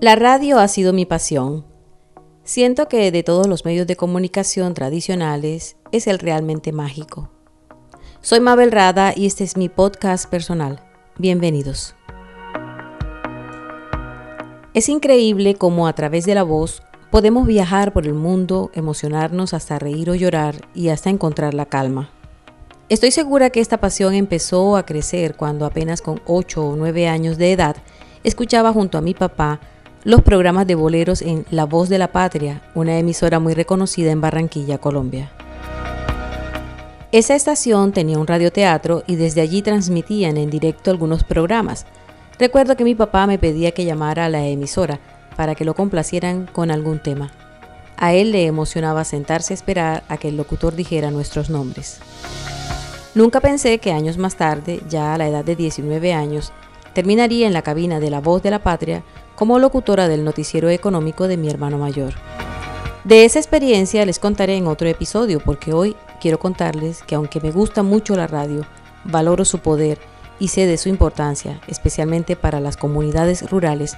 La radio ha sido mi pasión. Siento que de todos los medios de comunicación tradicionales es el realmente mágico. Soy Mabel Rada y este es mi podcast personal. Bienvenidos. Es increíble cómo a través de la voz podemos viajar por el mundo, emocionarnos hasta reír o llorar y hasta encontrar la calma. Estoy segura que esta pasión empezó a crecer cuando apenas con 8 o 9 años de edad escuchaba junto a mi papá los programas de boleros en La Voz de la Patria, una emisora muy reconocida en Barranquilla, Colombia. Esa estación tenía un radioteatro y desde allí transmitían en directo algunos programas. Recuerdo que mi papá me pedía que llamara a la emisora para que lo complacieran con algún tema. A él le emocionaba sentarse a esperar a que el locutor dijera nuestros nombres. Nunca pensé que años más tarde, ya a la edad de 19 años, terminaría en la cabina de La Voz de la Patria como locutora del noticiero económico de mi hermano mayor. De esa experiencia les contaré en otro episodio porque hoy quiero contarles que aunque me gusta mucho la radio, valoro su poder y sé de su importancia, especialmente para las comunidades rurales,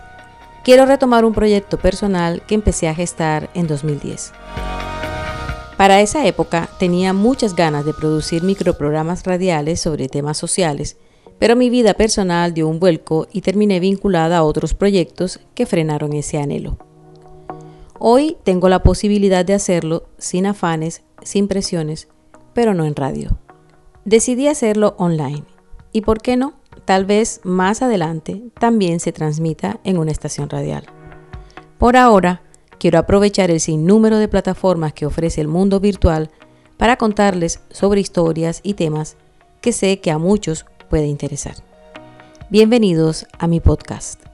quiero retomar un proyecto personal que empecé a gestar en 2010. Para esa época tenía muchas ganas de producir microprogramas radiales sobre temas sociales pero mi vida personal dio un vuelco y terminé vinculada a otros proyectos que frenaron ese anhelo. Hoy tengo la posibilidad de hacerlo sin afanes, sin presiones, pero no en radio. Decidí hacerlo online y, ¿por qué no? Tal vez más adelante también se transmita en una estación radial. Por ahora, quiero aprovechar el sinnúmero de plataformas que ofrece el mundo virtual para contarles sobre historias y temas que sé que a muchos puede interesar. Bienvenidos a mi podcast.